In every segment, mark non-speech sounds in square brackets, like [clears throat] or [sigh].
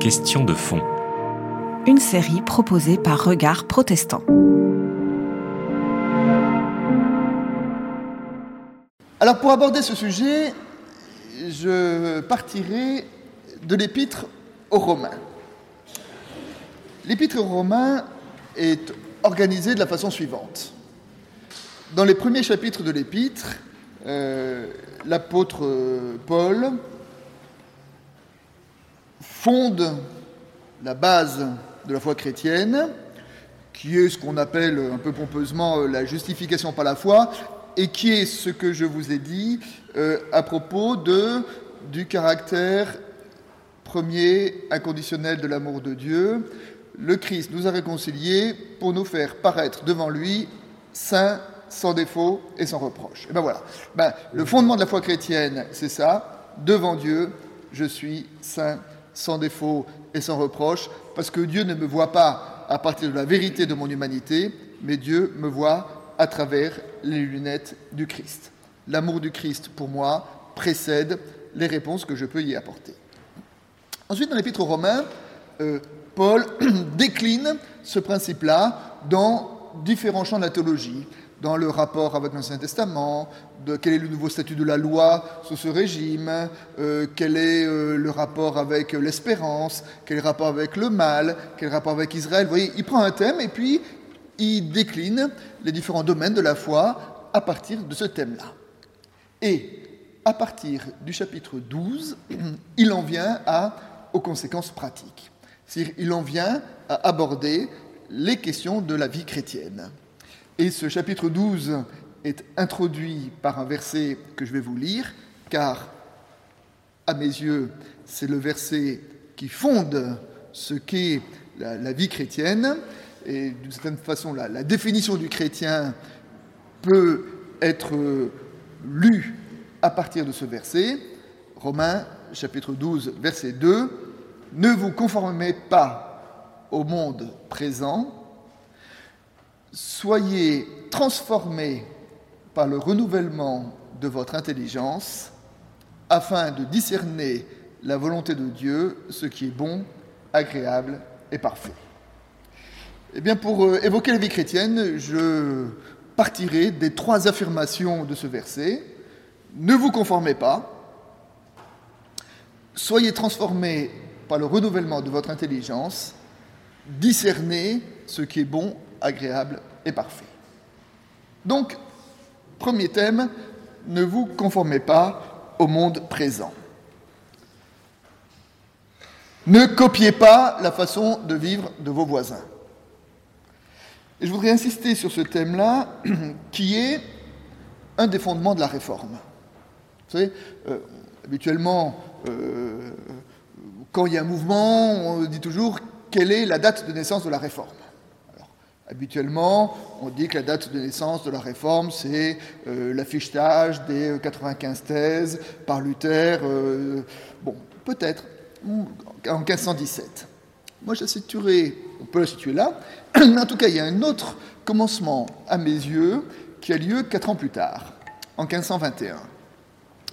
Question de fond. Une série proposée par Regard Protestant. Alors pour aborder ce sujet, je partirai de l'épître aux Romains. L'épître aux Romains est organisée de la façon suivante. Dans les premiers chapitres de l'épître, euh, l'apôtre Paul fonde la base de la foi chrétienne, qui est ce qu'on appelle un peu pompeusement la justification par la foi, et qui est ce que je vous ai dit euh, à propos de, du caractère premier inconditionnel de l'amour de Dieu. Le Christ nous a réconciliés pour nous faire paraître devant lui saints, sans défaut et sans reproche. Et ben voilà. Ben, le fondement de la foi chrétienne, c'est ça. Devant Dieu, je suis saint, sans défaut et sans reproche, parce que Dieu ne me voit pas à partir de la vérité de mon humanité, mais Dieu me voit à travers les lunettes du Christ. L'amour du Christ, pour moi, précède les réponses que je peux y apporter. Ensuite, dans l'Épître aux Romains, euh, Paul [clears throat] décline ce principe-là dans différents champs de la théologie dans le rapport avec l'Ancien Testament, quel est le nouveau statut de la loi sous ce régime, euh, quel est euh, le rapport avec l'espérance, quel est le rapport avec le mal, quel est le rapport avec Israël. Vous voyez, il prend un thème et puis il décline les différents domaines de la foi à partir de ce thème-là. Et à partir du chapitre 12, [clears throat] il en vient aux conséquences pratiques. C'est-à-dire, il en vient à aborder les questions de la vie chrétienne. Et ce chapitre 12 est introduit par un verset que je vais vous lire, car à mes yeux, c'est le verset qui fonde ce qu'est la, vie chrétienne. Et d'une certaine façon, la, la, définition du chrétien peut être lue à partir de ce verset. Romains chapitre 12, verset 2. Ne vous conformez pas au monde présent, soyez transformés par le renouvellement de votre intelligence afin de discerner la volonté de Dieu, ce qui est bon, agréable et parfait. Eh bien, pour euh, évoquer la vie chrétienne, je partirai des trois affirmations de ce verset. Ne vous conformez pas, soyez transformés par le renouvellement de votre intelligence, discernez ce qui est bon, agréable et parfait. Donc, premier thème, ne vous conformez pas au monde présent. Ne copiez pas la façon de vivre de vos voisins. Et je voudrais insister sur ce thème-là, [clears throat] qui est un des fondements de la réforme. Vous savez, euh, habituellement, euh, quand il y a un mouvement, on dit toujours quelle est la date de naissance de la réforme? Habituellement, on dit que la date de naissance de la réforme, c'est euh, l'affichage des 95 thèses par Luther, euh, bon, peut-être, en 1517. Moi, je la situerai, on peut la situer là, mais [clears throat] en tout cas, il y a un autre commencement, à mes yeux, qui a lieu quatre ans plus tard, en 1521.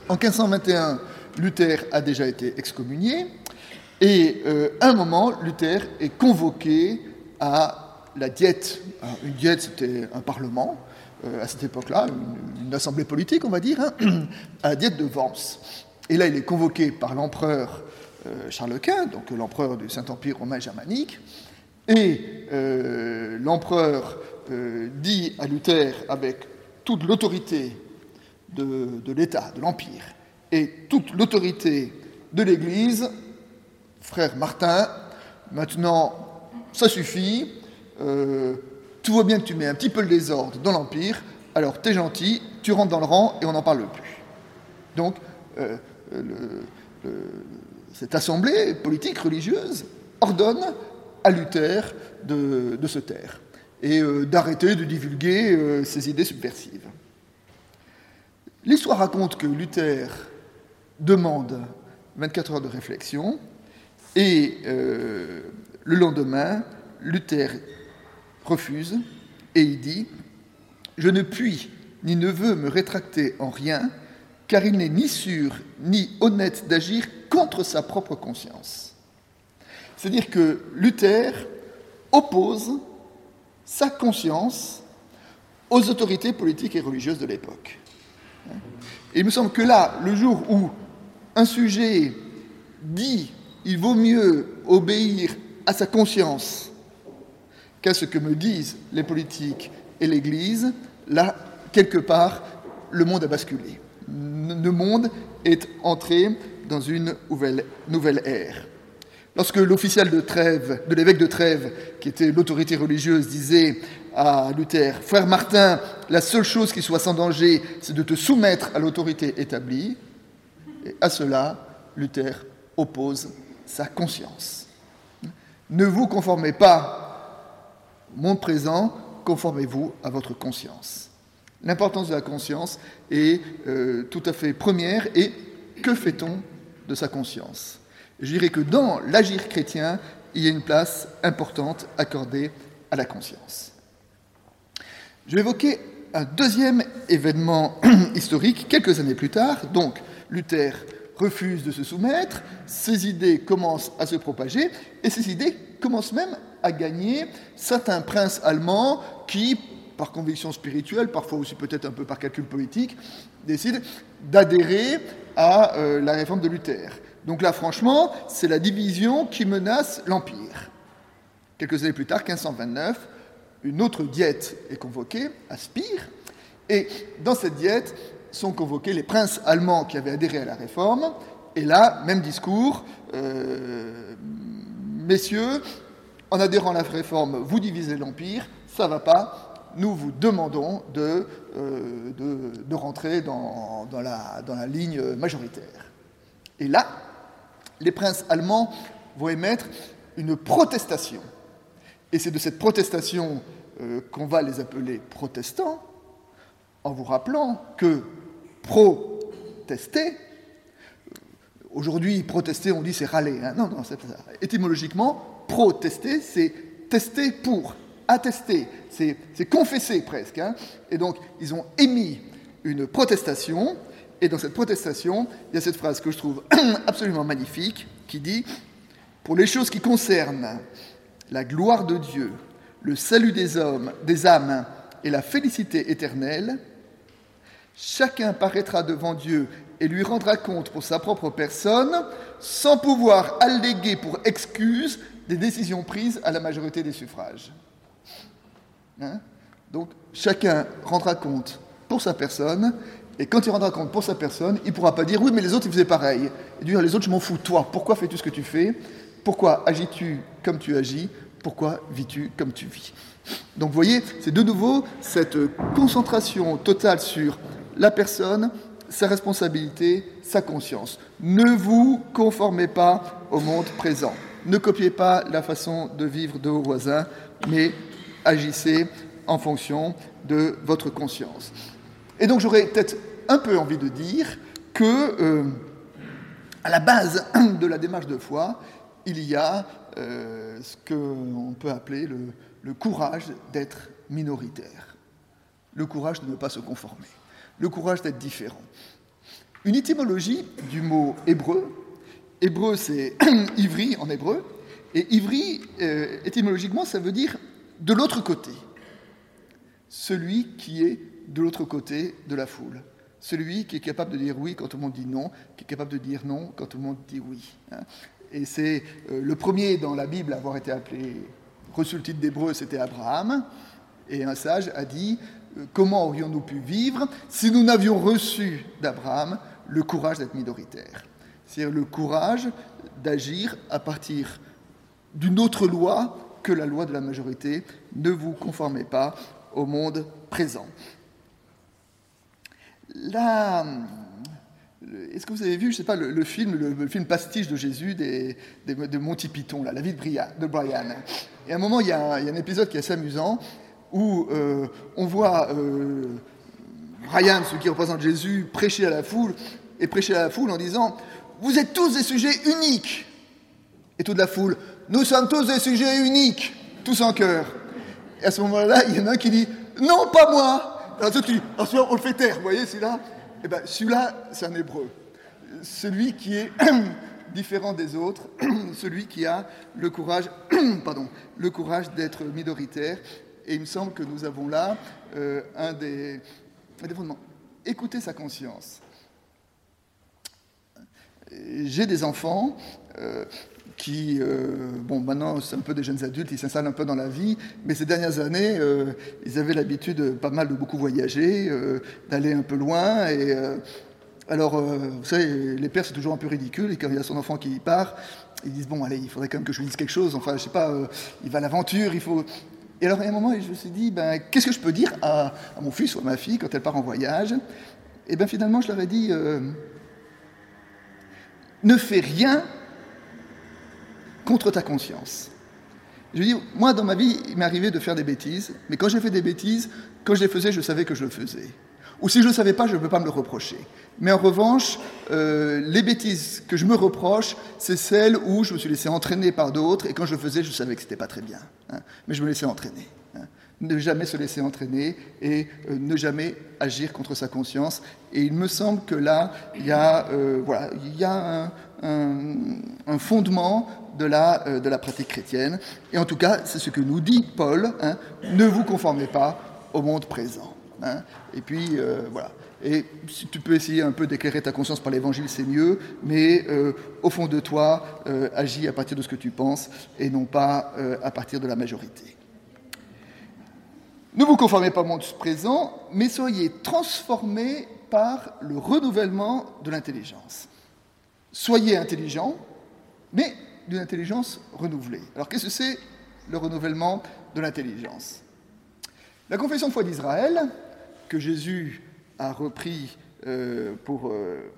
En 1521, Luther a déjà été excommunié, et euh, à un moment, Luther est convoqué à la diète, une diète c'était un parlement euh, à cette époque-là, une, assemblée politique on va dire, hein, [clears throat] à la diète de Vence. Et là il est convoqué par l'empereur euh, Charles Quint, donc l'empereur du Saint-Empire romain germanique, et euh, l'empereur dit à Luther avec toute l'autorité de l'État, de l'Empire, et toute l'autorité de l'Église, frère Martin, maintenant ça suffit, euh, tout va bien que tu mets un petit peu le désordre dans l'Empire, alors tu es gentil, tu rentres dans le rang et on n'en parle plus. Donc, euh, cette assemblée politique, religieuse, ordonne à Luther de, se taire et euh, d'arrêter de divulguer ses idées subversives. L'histoire raconte que Luther demande 24 heures de réflexion et le lendemain, Luther refuse et il dit Je ne puis ni ne veux me rétracter en rien, car il n'est ni sûr ni honnête d'agir contre sa propre conscience. C'est-à-dire que Luther oppose sa conscience aux autorités politiques et religieuses de l'époque. Et il me semble que là, le jour où un sujet dit il vaut mieux obéir à sa conscience qu'à ce que me disent les politiques et l'Église, là, quelque part, le monde a basculé. Le monde est entré dans une nouvelle, nouvelle ère. Lorsque l'officiel de Trèves, de l'évêque de Trèves, qui était l'autorité religieuse, disait à Luther Frère Martin, la seule chose qui soit sans danger, c'est de te soumettre à l'autorité établie, et à cela, Luther oppose sa conscience. Ne vous conformez pas monde présent, conformez-vous à votre conscience. L'importance de la conscience est euh, tout à fait première et que fait-on de sa conscience? Je dirais que dans l'agir chrétien, il y a une place importante accordée à la conscience. Je vais évoquer un deuxième événement [clears throat] historique quelques années plus tard. Donc, Luther refuse de se soumettre, ses idées commencent à se propager, et ces idées commencent même à gagner certains princes allemands qui, par conviction spirituelle, parfois aussi peut-être un peu par calcul politique, décident d'adhérer à euh, la réforme de Luther. Donc là, franchement, c'est la division qui menace l'Empire. Quelques années plus tard, 1529, une autre diète est convoquée à Spire, et dans cette diète sont convoqués les princes allemands qui avaient adhéré à la réforme, et là, même discours, euh, messieurs, en adhérant à la réforme, vous divisez l'Empire, ça ne va pas, nous vous demandons de, euh, rentrer dans, la, ligne majoritaire. Et là, les princes allemands vont émettre une protestation. Et c'est de cette protestation euh, qu'on va les appeler protestants, en vous rappelant que protester, aujourd'hui protester on dit c'est râler, hein. non, non, c'est ça. Étymologiquement, protester c'est tester pour, attester, c'est confesser presque. Hein. Et donc ils ont émis une protestation, et dans cette protestation, il y a cette phrase que je trouve [clears throat] absolument magnifique, qui dit, pour les choses qui concernent la gloire de Dieu, le salut des hommes, des âmes et la félicité éternelle, chacun paraîtra devant Dieu et lui rendra compte pour sa propre personne, sans pouvoir alléguer pour excuse des décisions prises à la majorité des suffrages. Hein? Donc chacun rendra compte pour sa personne, et quand il rendra compte pour sa personne, il ne pourra pas dire oui mais les autres ils faisaient pareil. Et dire les autres je m'en fous, toi, pourquoi fais-tu ce que tu fais? Pourquoi agis-tu comme tu agis? Pourquoi vis-tu comme tu vis? Donc vous voyez, c'est de nouveau cette concentration totale sur la personne, sa responsabilité, sa conscience. Ne vous conformez pas au monde présent. Ne copiez pas la façon de vivre de vos voisins, mais agissez en fonction de votre conscience. Et donc j'aurais peut-être un peu envie de dire que, euh, à la base [clears throat] de la démarche de foi, il y a euh, ce qu'on peut appeler le, courage d'être minoritaire, le courage de ne pas se conformer, le courage d'être différent. Une étymologie du mot hébreu, hébreu c'est [clears throat] ivri en hébreu, et ivri, euh, étymologiquement, ça veut dire de l'autre côté, celui qui est de l'autre côté de la foule celui qui est capable de dire oui quand tout le monde dit non, qui est capable de dire non quand tout le monde dit oui. Hein. Et c'est euh, le premier dans la Bible à avoir été appelé, reçu le titre d'hébreu, c'était Abraham. Et un sage a dit euh, Comment aurions-nous pu vivre si nous n'avions reçu d'Abraham le courage d'être minoritaire? C'est-à-dire le courage d'agir à partir d'une autre loi que la loi de la majorité. Ne vous conformez pas au monde présent. La, est-ce que vous avez vu, je sais pas, le, film, pastiche de Jésus de Monty Python, là, la vie de, Brian, de Brian Et à un moment, il y, a un, épisode qui est assez amusant où euh, on voit euh, Brian, ce qui représente Jésus, prêcher à la foule et prêcher à la foule en disant Vous êtes tous des sujets uniques. Et toute la foule Nous sommes tous des sujets uniques, tous en cœur. Et à ce moment-là, il y en a un qui dit Non, pas moi. Alors, on le fait taire, vous voyez, c'est là. Eh bien, celui-là, c'est un hébreu. Celui qui est [clears throat] différent des autres, [clears throat] celui qui a le courage, [clears throat] pardon, le courage d'être minoritaire. Et il me semble que nous avons là euh, un, des, un, des, fondements. Écoutez sa conscience. J'ai des enfants euh, qui, euh, bon, maintenant c'est un peu des jeunes adultes, ils s'installent un peu dans la vie, mais ces dernières années, euh, ils avaient l'habitude pas mal de beaucoup voyager, d'aller un peu loin, et alors, vous savez, les pères c'est toujours un peu ridicule, et quand il y a son enfant qui part, ils disent, bon, allez, il faudrait quand même que je lui dise quelque chose, enfin, je sais pas, il va à l'aventure, il faut... Et alors, à un moment, je me suis dit, ben, qu'est-ce que je peux dire à, à, mon fils ou à ma fille quand elle part en voyage? Et bien finalement, je leur ai dit, ne fais rien contre ta conscience. Je dis, moi, dans ma vie, il m'est arrivé de faire des bêtises, mais quand j'ai fait des bêtises, quand je les faisais, je savais que je le faisais. Ou si je ne le savais pas, je ne peux pas me le reprocher. Mais en revanche, euh, les bêtises que je me reproche, c'est celles où je me suis laissé entraîner par d'autres, et quand je le faisais, je savais que ce n'était pas très bien. Hein, mais je me laissais entraîner. Ne jamais se laisser entraîner et euh, ne jamais agir contre sa conscience. Et il me semble que là, il y a, euh, un, fondement de la, euh, de la pratique chrétienne. Et en tout cas, c'est ce que nous dit Paul, hein, ne vous conformez pas au monde présent. Hein. Et puis, voilà. Et si tu peux essayer un peu d'éclairer ta conscience par l'évangile, c'est mieux, mais au fond de toi, agis à partir de ce que tu penses et non pas à partir de la majorité. Ne vous conformez pas au monde présent, mais soyez transformés par le renouvellement de l'intelligence. Soyez intelligents, mais d'une intelligence renouvelée. Alors qu'est-ce que c'est le renouvellement de l'intelligence? La confession de foi d'Israël, que Jésus a repris euh, pour euh,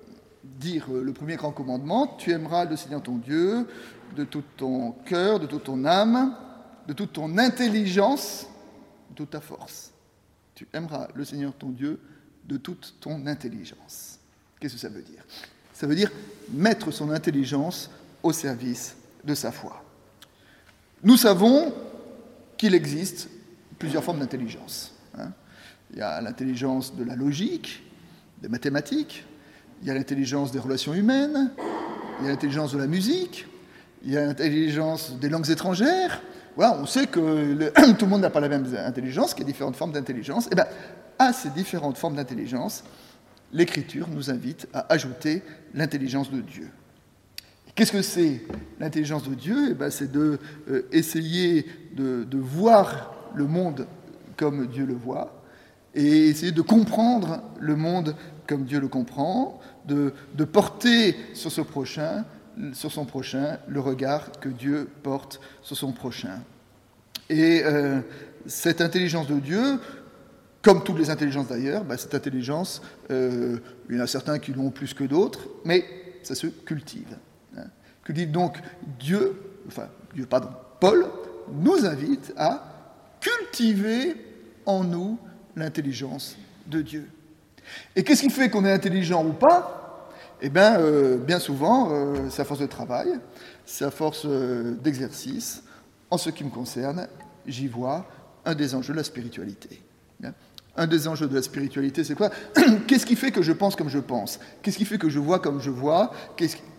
dire le premier grand commandement, tu aimeras le Seigneur ton Dieu de tout ton cœur, de toute ton âme, de toute ton intelligence, de ta force. Tu aimeras le Seigneur ton Dieu de toute ton intelligence. Qu'est-ce que ça veut dire? Ça veut dire mettre son intelligence au service de sa foi. Nous savons qu'il existe plusieurs formes d'intelligence. Hein. Il y a l'intelligence de la logique, des mathématiques, il y a l'intelligence des relations humaines, il y a l'intelligence de la musique, il y a l'intelligence des langues étrangères. On sait que [clears throat] tout le monde n'a pas la même intelligence, qu'il y a différentes formes d'intelligence. Et eh bien, à ces différentes formes d'intelligence, l'Écriture nous invite à ajouter l'intelligence de Dieu. Qu'est-ce que c'est l'intelligence de Dieu? Eh ben, C'est euh, de, de, voir le monde comme Dieu le voit et essayer de comprendre le monde comme Dieu le comprend, de porter sur, ce prochain, sur son prochain le regard que Dieu porte sur son prochain. Et euh, cette intelligence de Dieu, comme toutes les intelligences d'ailleurs, ben, cette intelligence, euh, il y en a certains qui l'ont plus que d'autres, mais ça se cultive que dit donc Dieu, enfin Dieu, pardon, Paul nous invite à cultiver en nous l'intelligence de Dieu. Et qu'est-ce qui fait qu'on est intelligent ou pas? Eh bien, euh, bien souvent, euh, c'est à force de travail, c'est à force euh, d'exercice. En ce qui me concerne, j'y vois un des enjeux de la spiritualité. Un des enjeux de la spiritualité, c'est quoi? [clears throat] Qu'est-ce qui fait que je pense comme je pense? Qu'est-ce qui fait que je vois comme je vois?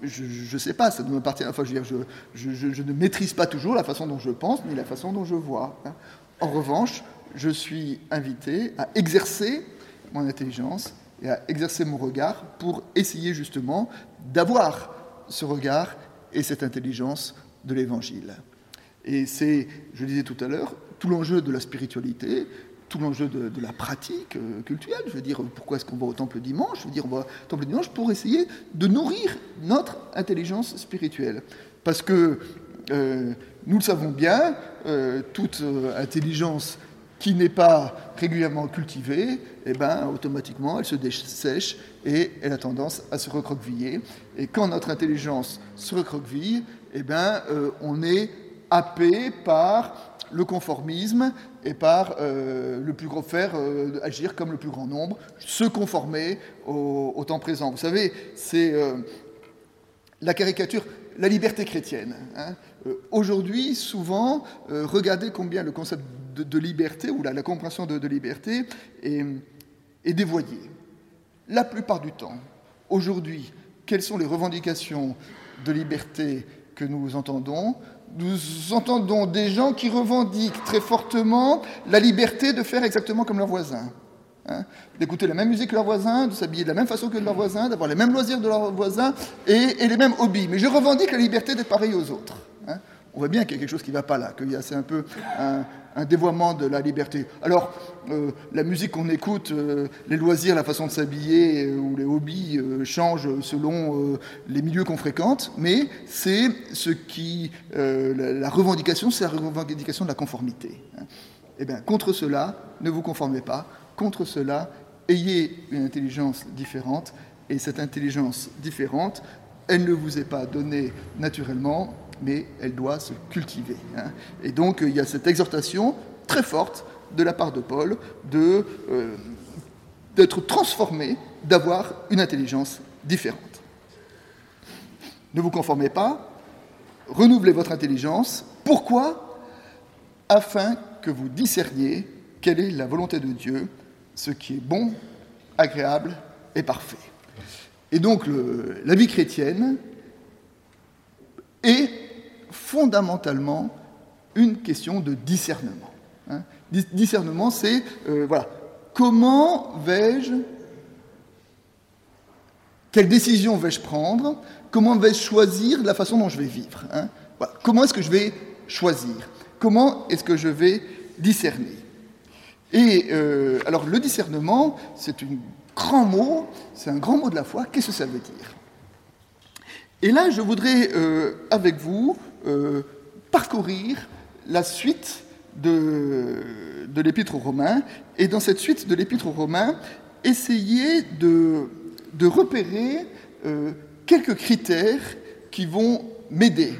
Je ne sais pas, ça ne m'appartient. Enfin, je, veux dire, je, ne maîtrise pas toujours la façon dont je pense, ni la façon dont je vois. Hein. En revanche, je suis invité à exercer mon intelligence et à exercer mon regard pour essayer justement d'avoir ce regard et cette intelligence de l'Évangile. Et c'est, je le disais tout à l'heure, tout l'enjeu de la spiritualité, tout l'enjeu de, la pratique euh, culturelle. Je veux dire, pourquoi est-ce qu'on va au temple dimanche? Je veux dire, on va au temple dimanche pour essayer de nourrir notre intelligence spirituelle. Parce que, euh, nous le savons bien, euh, toute intelligence qui n'est pas régulièrement cultivée, eh ben, automatiquement, elle se dessèche et elle a tendance à se recroqueviller. Et quand notre intelligence se recroqueville, eh ben, euh, on est happé par le conformisme et par euh, le plus gros faire euh, agir comme le plus grand nombre, se conformer au, temps présent. Vous savez, c'est la caricature, la liberté chrétienne. Hein. Aujourd'hui, souvent, regardez combien le concept de, liberté ou la, compréhension de, liberté est, est dévoyé. la plupart du temps, aujourd'hui, quelles sont les revendications de liberté que nous entendons? Nous entendons des gens qui revendiquent très fortement la liberté de faire exactement comme leurs voisins. Hein, d'écouter la même musique que leurs voisins, de s'habiller de la même façon que leurs voisins, d'avoir les mêmes loisirs de leurs voisins et, les mêmes hobbies. Mais je revendique la liberté d'être pareil aux autres. Hein. On voit bien qu'il y a quelque chose qui ne va pas là, a c'est un peu dévoiement de la liberté. Alors, euh, la musique qu'on écoute, euh, les loisirs, la façon de s'habiller euh, ou les hobbies changent selon les milieux qu'on fréquente, mais c'est ce qui, la, la, revendication, c'est la revendication de la conformité. Eh bien, contre cela, ne vous conformez pas, Contre cela, ayez une intelligence différente, et cette intelligence différente, elle ne vous est pas donnée naturellement, mais elle doit se cultiver. Hein. Et donc, il y a cette exhortation très forte de la part de Paul euh, d'être transformé, d'avoir une intelligence différente. Ne vous conformez pas, renouvelez votre intelligence. Pourquoi? Afin que vous discerniez quelle est la volonté de Dieu, ce qui est bon, agréable et parfait. Et donc la vie chrétienne est fondamentalement une question de discernement. Hein. Discernement, c'est euh, voilà, comment vais-je, quelle décision vais-je prendre, comment vais-je choisir la façon dont je vais vivre. Hein. Comment est-ce que je vais choisir Comment est-ce que je vais discerner et euh, alors le discernement, c'est un grand mot, c'est un grand mot de la foi. Qu'est-ce que ça veut dire? Et là, je voudrais, euh, avec vous, euh, parcourir la suite de, de l'Épître aux Romains, et dans cette suite de l'Épître aux Romains, essayer de, de repérer quelques critères qui vont m'aider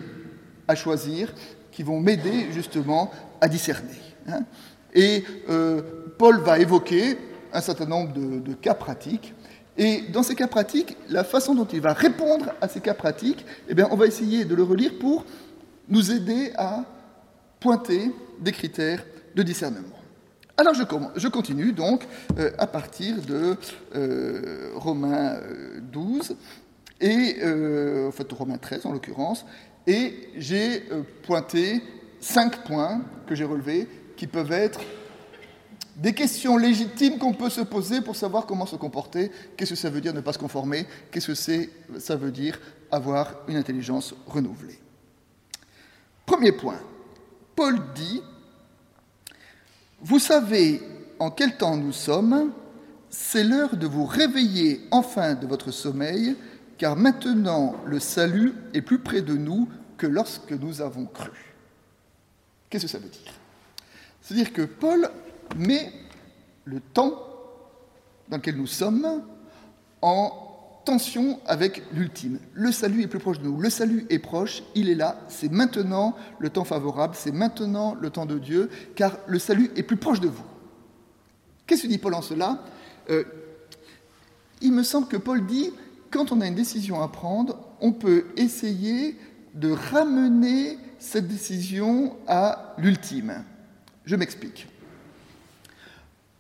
à choisir, qui vont m'aider justement à discerner. Hein. Et euh, Paul va évoquer un certain nombre de, cas pratiques. Et dans ces cas pratiques, la façon dont il va répondre à ces cas pratiques, eh bien, on va essayer de le relire pour nous aider à pointer des critères de discernement. Alors je, continue donc euh, à partir de euh, Romains 12, et, en fait Romains 13 en l'occurrence, et j'ai pointé cinq points que j'ai relevés qui peuvent être des questions légitimes qu'on peut se poser pour savoir comment se comporter. Qu'est-ce que ça veut dire ne pas se conformer Qu'est-ce que ça veut dire avoir une intelligence renouvelée Premier point. Paul dit Vous savez en quel temps nous sommes, c'est l'heure de vous réveiller enfin de votre sommeil, car maintenant le salut est plus près de nous que lorsque nous avons cru. Qu'est-ce que ça veut dire? C'est-à-dire que Paul met le temps dans lequel nous sommes en tension avec l'ultime. Le salut est plus proche de nous, le salut est proche, il est là, c'est maintenant le temps favorable, c'est maintenant le temps de Dieu, car le salut est plus proche de vous. Qu'est-ce que dit Paul en cela? Euh, Il me semble que Paul dit, quand on a une décision à prendre, on peut essayer de ramener cette décision à l'ultime. Je m'explique.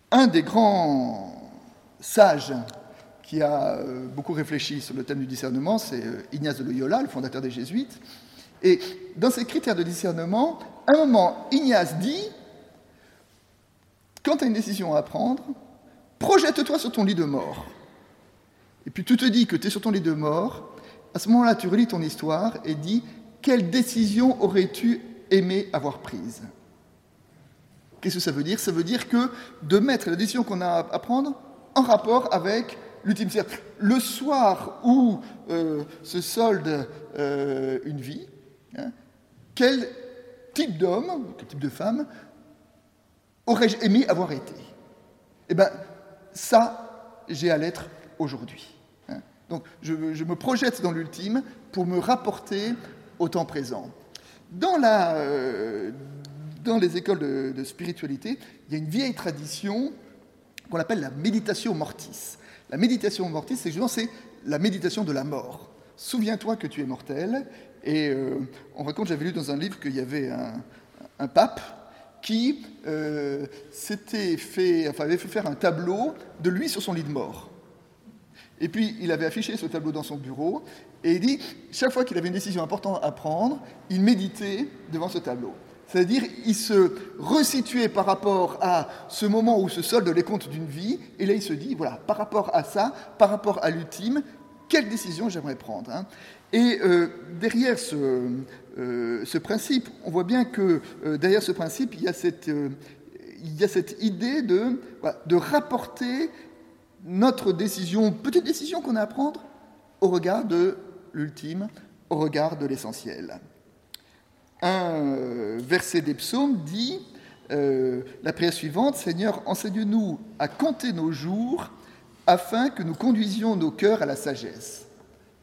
Un des grands sages qui a euh, beaucoup réfléchi sur le thème du discernement, c'est euh, Ignace de Loyola, le fondateur des Jésuites. Et dans ses critères de discernement, à un moment, Ignace dit, quand tu as une décision à prendre, projette-toi sur ton lit de mort. Et puis tu te dis que tu es sur ton lit de mort, à ce moment-là, tu relis ton histoire et dis, quelle décision aurais-tu aimé avoir prise? Qu'est-ce que ça veut dire? Ça veut dire que de mettre la décision qu'on a à prendre en rapport avec l'ultime. Le soir où euh, se solde euh, une vie, hein, quel type d'homme, quel type de femme aurais-je aimé avoir été? Eh bien, ça, j'ai à l'être aujourd'hui. Hein. Donc, je, me projette dans l'ultime pour me rapporter au temps présent. Dans la, euh, dans les écoles de, spiritualité, il y a une vieille tradition qu'on appelle la méditation mortis. La méditation mortis, c'est justement la méditation de la mort. Souviens-toi que tu es mortel. Et euh, on raconte, j'avais lu dans un livre qu'il y avait un, pape qui euh, s'était fait, avait fait faire un tableau de lui sur son lit de mort. Et puis, il avait affiché ce tableau dans son bureau, et il dit, chaque fois qu'il avait une décision importante à prendre, il méditait devant ce tableau. C'est-à-dire, il se resituait par rapport à ce moment où se soldent les comptes d'une vie, et là, il se dit, voilà, par rapport à ça, par rapport à l'ultime, quelle décision j'aimerais prendre hein Et euh, derrière ce, euh, ce, principe, on voit bien que euh, derrière ce principe, il y a cette, idée de rapporter notre décision, petite décision qu'on a à prendre, au regard de l'ultime, au regard de l'essentiel. Un euh, verset des psaumes dit euh, la prière suivante Seigneur, enseigne-nous à compter nos jours afin que nous conduisions nos cœurs à la sagesse.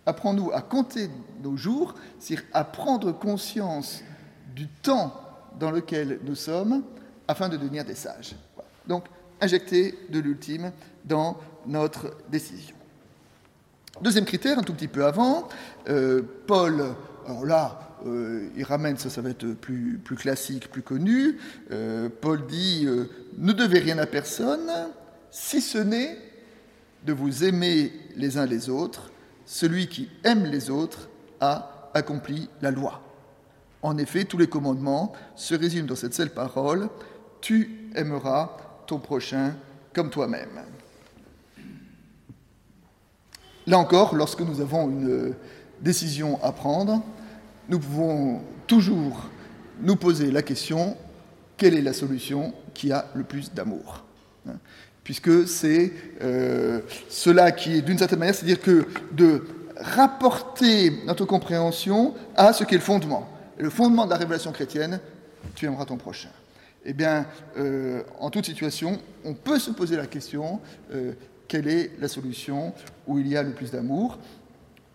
Apprends-nous à compter nos jours, c'est-à-dire à prendre conscience du temps dans lequel nous sommes afin de devenir des sages. Donc, injecter de l'ultime dans notre décision. Deuxième critère, un tout petit peu avant, euh, Paul, alors là, euh, il ramène, ça, va être plus, classique, plus connu. Euh, Paul dit Ne devez rien à personne, si ce n'est de vous aimer les uns les autres. Celui qui aime les autres a accompli la loi. En effet, tous les commandements se résument dans cette seule parole Tu aimeras ton prochain comme toi-même. Là encore, lorsque nous avons une décision à prendre, nous pouvons toujours nous poser la question quelle est la solution qui a le plus d'amour Puisque c'est euh, cela qui est d'une certaine manière, c'est-à-dire que de rapporter notre compréhension à ce qu'est le fondement. Le fondement de la révélation chrétienne, tu aimeras ton prochain. Eh bien, euh, en toute situation, on peut se poser la question euh, quelle est la solution où il y a le plus d'amour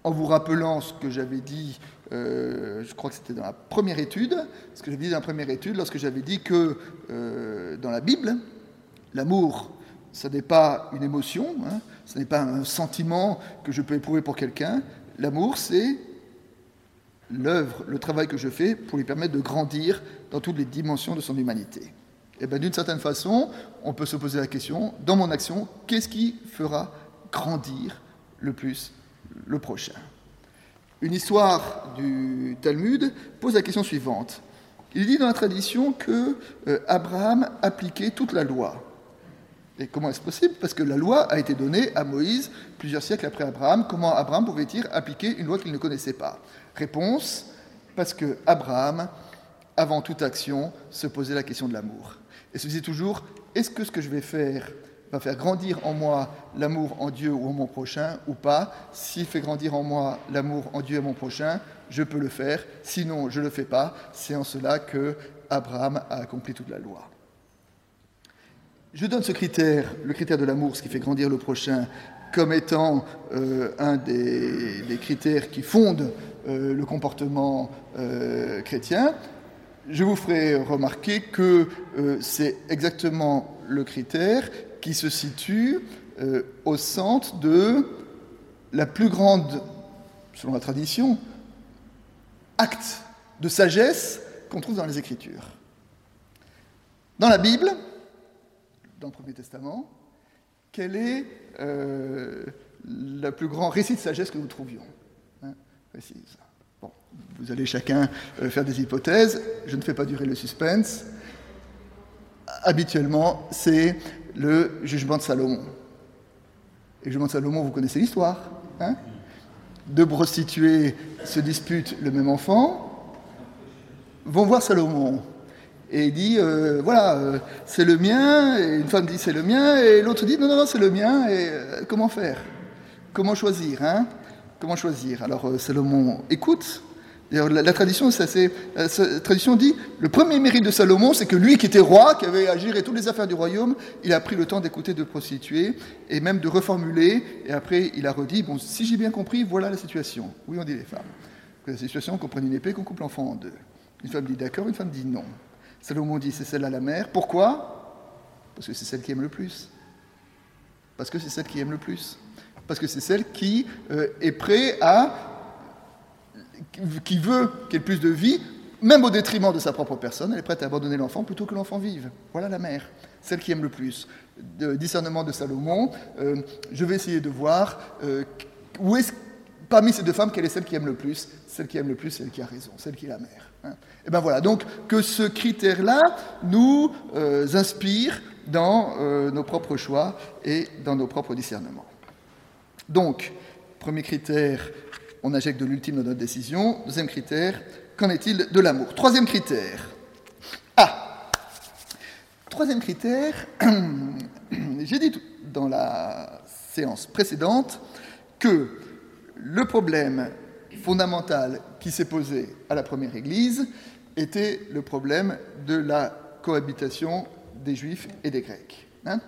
En vous rappelant ce que j'avais dit, euh, je crois que c'était dans la première étude, ce que j'avais dit dans la première étude, lorsque j'avais dit que dans la Bible, l'amour, ce n'est pas une émotion, hein, ce n'est pas un sentiment que je peux éprouver pour quelqu'un. L'amour, c'est l'œuvre, le travail que je fais pour lui permettre de grandir dans toutes les dimensions de son humanité. Et eh bien d'une certaine façon, on peut se poser la question, dans mon action, qu'est-ce qui fera grandir le plus le prochain? Une histoire du Talmud pose la question suivante. Il dit dans la tradition que euh, Abraham appliquait toute la loi. Et comment est-ce possible? Parce que la loi a été donnée à Moïse plusieurs siècles après Abraham. Comment Abraham pouvait-il appliquer une loi qu'il ne connaissait pas? Réponse parce que Abraham, avant toute action, se posait la question de l'amour. Et se disait toujours est-ce que ce que je vais faire va faire grandir en moi l'amour en Dieu ou en mon prochain ou pas S'il fait grandir en moi l'amour en Dieu et mon prochain, je peux le faire. Sinon, je ne le fais pas. C'est en cela que Abraham a accompli toute la loi. Je donne ce critère, le critère de l'amour, ce qui fait grandir le prochain, comme étant euh, un des, critères qui fondent euh, le comportement euh, chrétien, je vous ferai remarquer que c'est exactement le critère qui se situe au centre de la plus grande, selon la tradition, acte de sagesse qu'on trouve dans les Écritures. Dans la Bible, dans le Premier Testament, quel est euh, le plus grand récit de sagesse que nous trouvions hein bon, Vous allez chacun euh, faire des hypothèses, je ne fais pas durer le suspense. Habituellement, c'est le jugement de Salomon. Et le jugement de Salomon, vous connaissez l'histoire. Hein? Deux prostituées se disputent le même enfant, vont voir Salomon et il dit euh, voilà, euh, c'est le mien, et une femme dit c'est le mien, et l'autre dit non, non, non, c'est le mien, et euh, comment faire? Comment choisir hein? Comment choisir? Alors Salomon écoute. La, la, tradition, ça, la tradition dit le premier mérite de Salomon, c'est que lui qui était roi, qui avait à gérer toutes les affaires du royaume, il a pris le temps d'écouter de prostituées et même de reformuler. Et après, il a redit bon, si j'ai bien compris, voilà la situation. Oui, on dit les femmes. La situation qu'on prenne une épée, qu'on coupe l'enfant en deux. Une femme dit d'accord, une femme dit non. Salomon dit c'est celle à la mer. Pourquoi? Parce que c'est celle qui aime le plus. Parce que c'est celle qui aime le plus. Parce que c'est celle qui euh, est prête à. Qui veut qu'il ait plus de vie même au détriment de sa propre personne, elle est prête à abandonner l'enfant plutôt que l'enfant vive. Voilà la mère, celle qui aime le plus. Discernement de Salomon, euh, je vais essayer de voir euh, où est parmi ces deux femmes, quelle est celle qui aime le plus? Celle qui aime le plus, celle qui a raison, celle qui est la mère. Hein. Et bien voilà, donc que ce critère-là nous euh, inspire dans nos propres choix et dans nos propres discernements. Donc, premier critère, on injecte de l'ultime dans notre décision. Deuxième critère, Qu'en est-il de l'amour? Troisième critère. Ah Troisième critère, [clears throat] j'ai dit dans la séance précédente que le problème fondamental qui s'est posé à la première Église était le problème de la cohabitation des Juifs et des Grecs. Hein.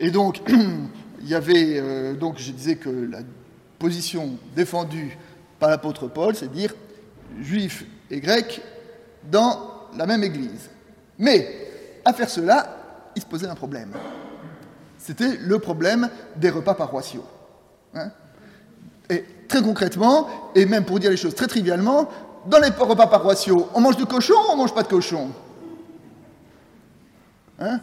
et donc, [clears throat] il y avait, euh, donc je disais que la position défendue par l'apôtre Paul, c'est de dire Juifs et grecs dans la même église. Mais à faire cela, il se posait un problème. C'était le problème des repas paroissiaux. Hein. et très concrètement, et même pour dire les choses très trivialement, dans les repas paroissiaux, on mange du cochon ou on mange pas de cochon? Hein?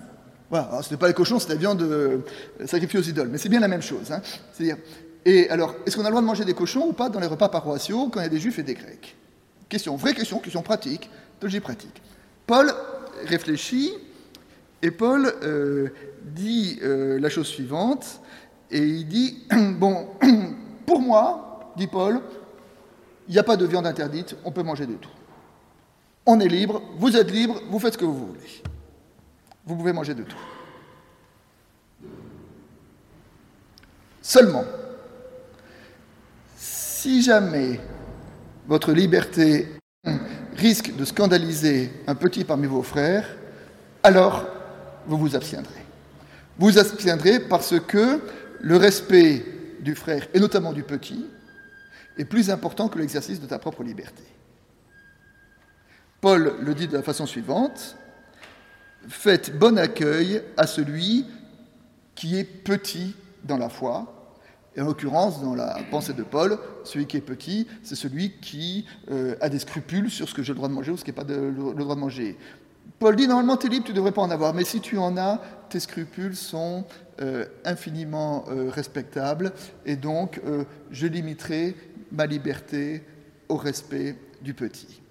Voilà, ce n'est pas les cochons, c'est la viande euh, sacrifiée aux idoles, mais c'est bien la même chose. Hein C'est-à-dire, et alors, est-ce qu'on a le droit de manger des cochons ou pas dans les repas paroissiaux quand il y a des juifs et des grecs? Question, vraie question, question pratique, théologie pratique. Paul réfléchit et Paul euh, dit euh, la chose suivante, et il dit, [clears throat] bon, [clears throat] pour moi, dit Paul, il n'y a pas de viande interdite, on peut manger de tout. On est libre, vous êtes libre, vous faites ce que vous voulez. Vous pouvez manger de tout. Seulement, si jamais votre liberté risque de scandaliser un petit parmi vos frères, alors vous vous abstiendrez. Vous abstiendrez parce que le respect du frère, et notamment du petit, est plus important que l'exercice de ta propre liberté. Paul le dit de la façon suivante, faites bon accueil à celui qui est petit dans la foi, et en l'occurrence, dans la pensée de Paul, celui qui est petit, c'est celui qui euh, a des scrupules sur ce que j'ai le droit de manger ou ce qui n'est pas le, droit de manger. Paul dit, normalement, tu es libre, tu ne devrais pas en avoir, mais si tu en as, tes scrupules sont euh, infiniment euh, respectables, et donc je limiterai ma liberté au respect du petit.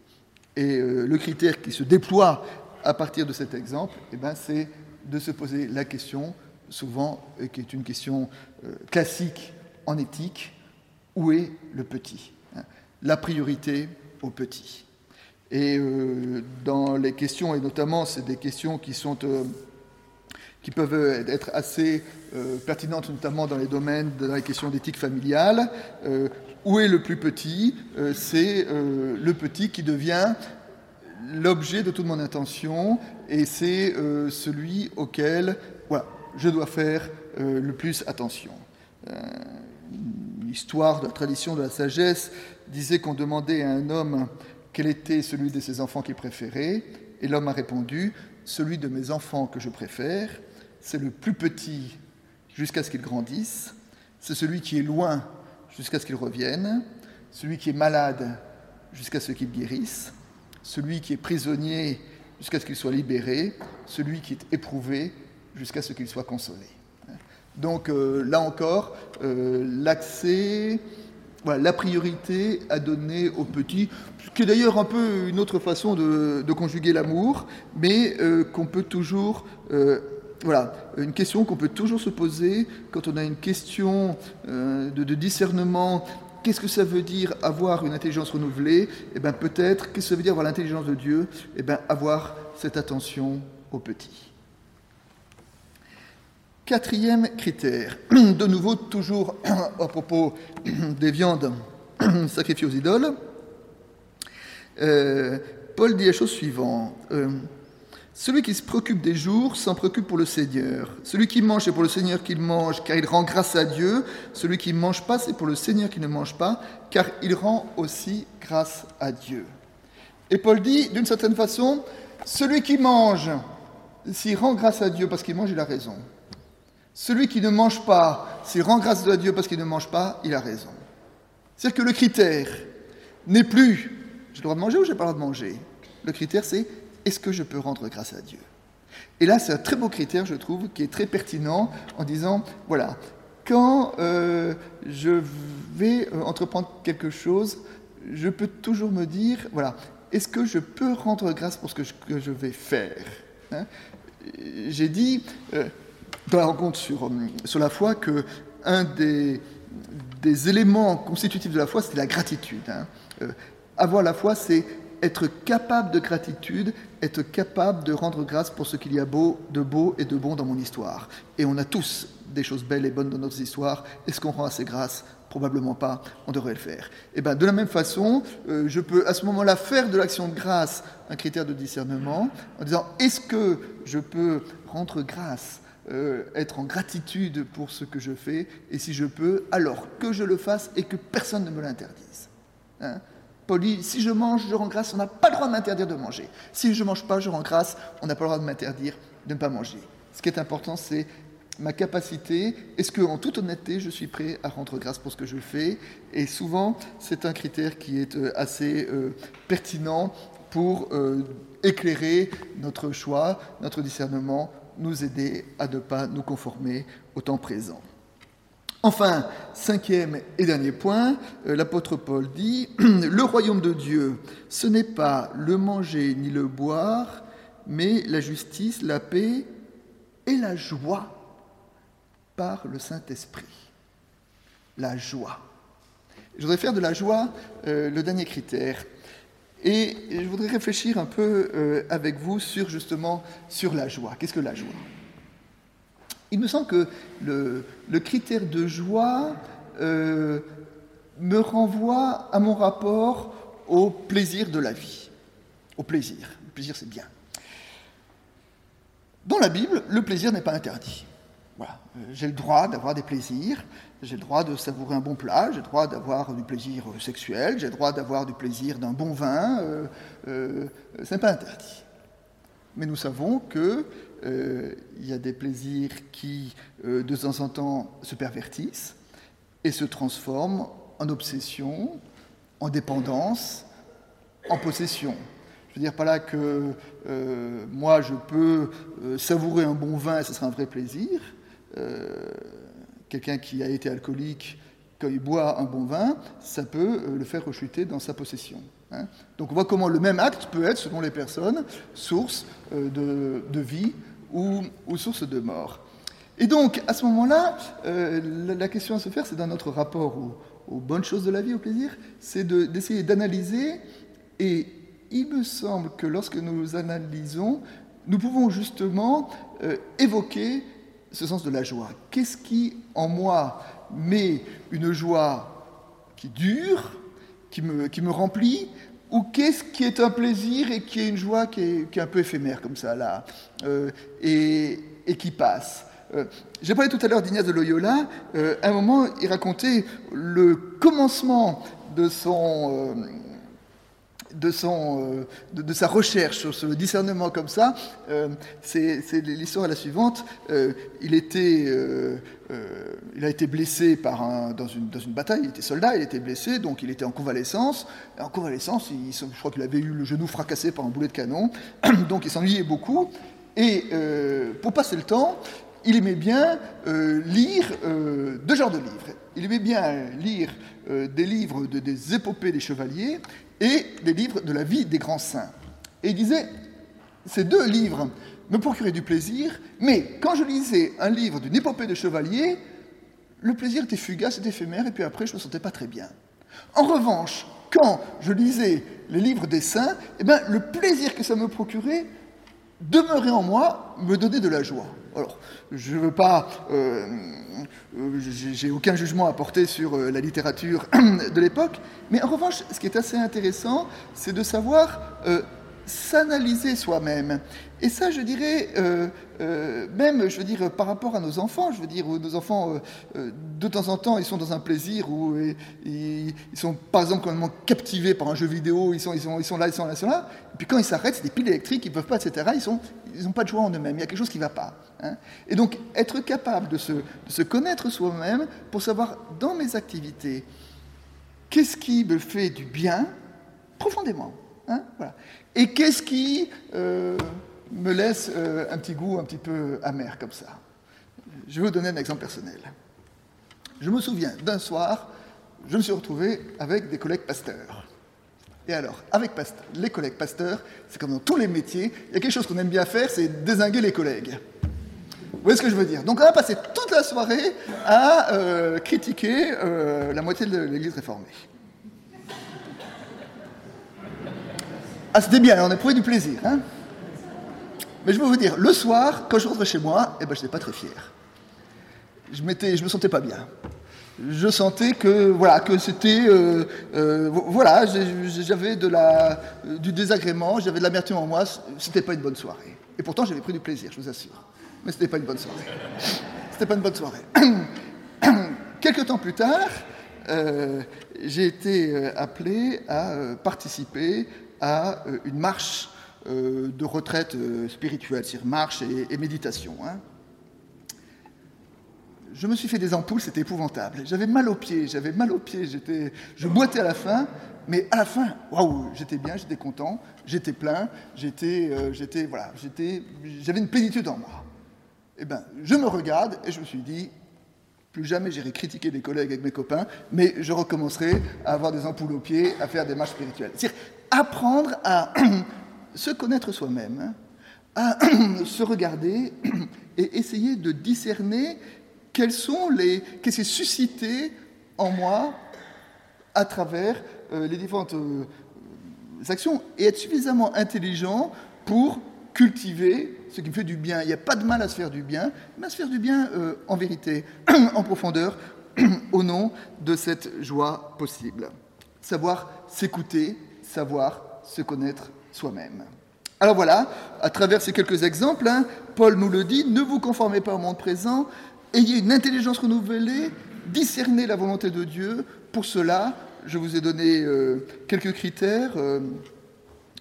Et le critère qui se déploie à partir de cet exemple, eh ben, c'est de se poser la question souvent, et qui est une question euh, classique en éthique, où est le petit hein? La priorité au petit. Et euh, dans les questions, et notamment c'est des questions qui sont euh, qui peuvent être assez pertinentes, notamment dans les domaines de la question d'éthique familiale. où est le plus petit? C'est le petit qui devient l'objet de toute mon attention et c'est celui auquel je dois faire euh, le plus attention. L'histoire euh, de la tradition de la sagesse disait qu'on demandait à un homme quel était celui de ses enfants qu'il préférait, et l'homme a répondu, celui de mes enfants que je préfère, c'est le plus petit jusqu'à ce qu'il grandisse, c'est celui qui est loin jusqu'à ce qu'il revienne, celui qui est malade jusqu'à ce qu'il guérisse, celui qui est prisonnier jusqu'à ce qu'il soit libéré, celui qui est éprouvé jusqu'à ce qu'il soit consolé. Donc euh, là encore, euh, l'accès, la priorité à donner aux petits, qui est d'ailleurs un peu une autre façon de, conjuguer l'amour, mais euh, qu'on peut toujours voilà, une question qu'on peut toujours se poser quand on a une question de, discernement. Qu'est-ce que ça veut dire avoir une intelligence renouvelée? Eh bien, peut-être, qu'est-ce que ça veut dire avoir l'intelligence de Dieu? Eh bien, avoir cette attention aux petits. Quatrième critère, [clears throat] de nouveau toujours [clears throat] à propos [clears throat] des viandes sacrifiées aux idoles, euh, Paul dit la chose suivante. Euh, celui qui se préoccupe des jours s'en préoccupe pour le Seigneur. Celui qui mange, c'est pour le Seigneur qu'il mange, car il rend grâce à Dieu. Celui qui ne mange pas, c'est pour le Seigneur qui ne mange pas, car il rend aussi grâce à Dieu. Et Paul dit, d'une certaine façon, celui qui mange, s'il rend grâce à Dieu parce qu'il mange, il a raison. Celui qui ne mange pas, s'il rend grâce à Dieu parce qu'il ne mange pas, il a raison. C'est-à-dire que le critère n'est plus j'ai le droit de manger ou j'ai pas le droit de manger? Le critère, c'est est-ce que je peux rendre grâce à Dieu? Et là, c'est un très beau critère, je trouve, qui est très pertinent en disant, voilà, quand euh, je vais euh, entreprendre quelque chose, je peux toujours me dire, voilà, est-ce que je peux rendre grâce pour ce que je, vais faire? Hein? J'ai dit euh, dans la rencontre sur, sur la foi que un des, des éléments constitutifs de la foi, c'est la gratitude. Hein. avoir la foi, c'est être capable de gratitude, être capable de rendre grâce pour ce qu'il y a beau, de beau et de bon dans mon histoire. Et on a tous des choses belles et bonnes dans notre histoire. Est-ce qu'on rend assez grâce? Probablement pas, on devrait le faire. Et ben, de la même façon, euh, je peux à ce moment-là faire de l'action de grâce un critère de discernement en disant est-ce que je peux rendre grâce euh, être en gratitude pour ce que je fais, et si je peux, alors que je le fasse et que personne ne me l'interdise. Hein si je mange, je rends grâce, on n'a pas le droit de m'interdire de manger. Si je ne mange pas, je rends grâce, on n'a pas le droit de m'interdire de ne pas manger. Ce qui est important, c'est ma capacité. Est-ce qu'en toute honnêteté, je suis prêt à rendre grâce pour ce que je fais? Et souvent, c'est un critère qui est euh, assez euh, pertinent pour éclairer notre choix, notre discernement, nous aider à ne pas nous conformer au temps présent. Enfin, cinquième et dernier point, euh, l'apôtre Paul dit, [clears throat] le royaume de Dieu, ce n'est pas le manger ni le boire, mais la justice, la paix et la joie par le Saint-Esprit. La joie. Je voudrais faire de la joie euh, le dernier critère. Et je voudrais réfléchir un peu euh, avec vous sur justement sur la joie. Qu'est-ce que la joie? Il me semble que le, critère de joie euh, me renvoie à mon rapport au plaisir de la vie. Au plaisir. Le plaisir, c'est bien. Dans la Bible, le plaisir n'est pas interdit. Voilà. Euh, j'ai le droit d'avoir des plaisirs, j'ai le droit de savourer un bon plat, j'ai le droit d'avoir du plaisir sexuel, j'ai le droit d'avoir du plaisir d'un bon vin, euh, euh ce n'est pas interdit. Mais nous savons que euh, il y a des plaisirs qui, euh, de temps en temps, se pervertissent et se transforment en obsession, en dépendance, en possession. Je veux dire pas là que euh, moi je peux savourer un bon vin et ce sera un vrai plaisir. Quelqu'un qui a été alcoolique, quand il boit un bon vin, ça peut le faire rechuter dans sa possession. Hein. Donc on voit comment le même acte peut être, selon les personnes, source de, de vie ou, source de mort. Et donc, à ce moment-là, euh, la, question à se faire, c'est dans notre rapport aux, bonnes choses de la vie, au plaisir, c'est d'essayer d'analyser. Et il me semble que lorsque nous analysons, nous pouvons justement euh, évoquer ce sens de la joie. Qu'est-ce qui, en moi, met une joie qui dure, qui me, remplit, ou qu'est-ce qui est un plaisir et qui est une joie qui est, un peu éphémère comme ça là euh, et, qui passe euh, J'ai parlé tout à l'heure d'Ignace de Loyola. Euh, à un moment, il racontait le commencement de son de, son, euh, de, sa recherche sur, le discernement comme ça, euh, c'est l'histoire la suivante. Euh, il, était, il a été blessé par un, dans, une, dans, une, bataille, il était soldat, il était blessé, donc il était en convalescence. en convalescence, il, je crois qu'il avait eu le genou fracassé par un boulet de canon, [coughs] donc il s'ennuyait beaucoup. Et pour passer le temps, il aimait bien lire deux genres de livres. Il aimait bien lire des livres de, des épopées des chevaliers et des livres de la vie des grands saints. Et il disait, ces deux livres me procuraient du plaisir, mais quand je lisais un livre d'une épopée de chevalier, le plaisir était fugace, était éphémère, et puis après, je ne me sentais pas très bien. En revanche, quand je lisais les livres des saints, eh bien, le plaisir que ça me procurait demeurait en moi, me donnait de la joie. Alors, je ne veux pas, euh, euh, j'ai aucun jugement à porter sur euh, la littérature [clears throat] de l'époque, mais en revanche, ce qui est assez intéressant, c'est de savoir s'analyser soi-même. Et ça, je dirais, euh, euh, même, je veux dire, par rapport à nos enfants, je veux dire, nos enfants, euh, de temps en temps, ils sont dans un plaisir où ils, sont, par exemple, complètement captivés par un jeu vidéo, ils sont, ils sont, ils sont là, ils sont là, ils sont là, et puis quand ils s'arrêtent, c'est des piles électriques, ils ne peuvent pas, etc., ils n'ont ils pas de joie en eux-mêmes, il y a quelque chose qui ne va pas. Hein. Et donc, être capable de se, se connaître soi-même pour savoir, dans mes activités, qu'est-ce qui me fait du bien, profondément. Hein, voilà. Et qu'est-ce qui euh, me laisse euh, un petit goût un petit peu amer comme ça? Je vais vous donner un exemple personnel. Je me souviens d'un soir, je me suis retrouvé avec des collègues pasteurs. Et alors, avec les collègues pasteurs, c'est comme dans tous les métiers, il y a quelque chose qu'on aime bien faire, c'est désinguer les collègues. Vous voyez ce que je veux dire? Donc on a passé toute la soirée à euh, critiquer la moitié de l'Église réformée. Ah, c'était bien, on a prouvé du plaisir. Hein Mais je veux vous dire, le soir, quand je rentrais chez moi, eh ben, je n'étais pas très fier. Je, je me sentais pas bien. Je sentais que voilà que c'était euh, euh, voilà j'avais de la du désagrément, j'avais de l'amertume en moi. C'était pas une bonne soirée. Et pourtant j'avais pris du plaisir, je vous assure. Mais c'était pas une bonne soirée. C'était pas une bonne soirée. [coughs] Quelques temps plus tard, euh, j'ai été appelé à participer à euh, une marche euh, de retraite euh, spirituelle, c'est-à-dire marche et, méditation. Hein. Je me suis fait des ampoules, c'était épouvantable. J'avais mal aux pieds, j'avais mal aux pieds, je boitais à la fin, mais à la fin, waouh, j'étais bien, j'étais content, j'étais plein, j'étais, voilà, j'avais une plénitude en moi. Eh ben, je me regarde et je me suis dit, plus jamais j'irai critiquer des collègues avec mes copains, mais je recommencerai à avoir des ampoules aux pieds, à faire des marches spirituelles. C'est-à-dire apprendre à [clears throat] se connaître soi-même, à [clears throat] se regarder [clears throat] et essayer de discerner quels sont les, qu'est-ce qui est suscité en moi à travers euh, les différentes euh, actions et être suffisamment intelligent pour cultiver ce qui me fait du bien. Il n'y a pas de mal à se faire du bien, mais à se faire du bien euh, en vérité, [clears throat] en profondeur, [clears throat] au nom de cette joie possible. Savoir s'écouter, savoir se connaître soi-même. Alors voilà, à travers ces quelques exemples, hein, Paul nous le dit, ne vous conformez pas au monde présent, ayez une intelligence renouvelée, discernez la volonté de Dieu. Pour cela, je vous ai donné euh, quelques critères. Euh,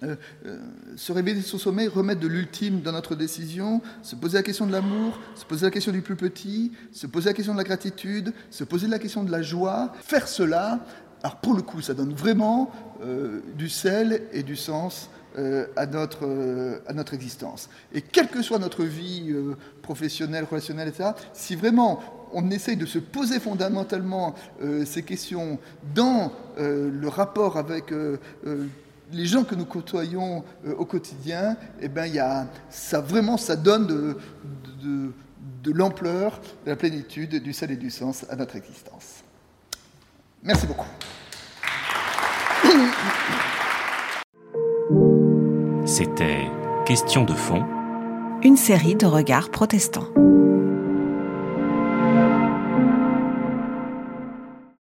euh, euh, se réveiller sur sommeil, remettre de l'ultime dans notre décision, se poser la question de l'amour, se poser la question du plus petit, se poser la question de la gratitude, se poser la question de la joie. Faire cela, alors pour le coup, ça donne vraiment euh, du sel et du sens à, notre, à notre existence. Et quelle que soit notre vie professionnelle, relationnelle, etc., si vraiment on essaye de se poser fondamentalement ces questions dans le rapport avec les gens que nous côtoyons euh, au quotidien, eh ben, y a, ça vraiment, ça donne de, de, l'ampleur, de la plénitude, du sel et du sens à notre existence. Merci beaucoup. C'était Question de fond. Une série de regards protestants.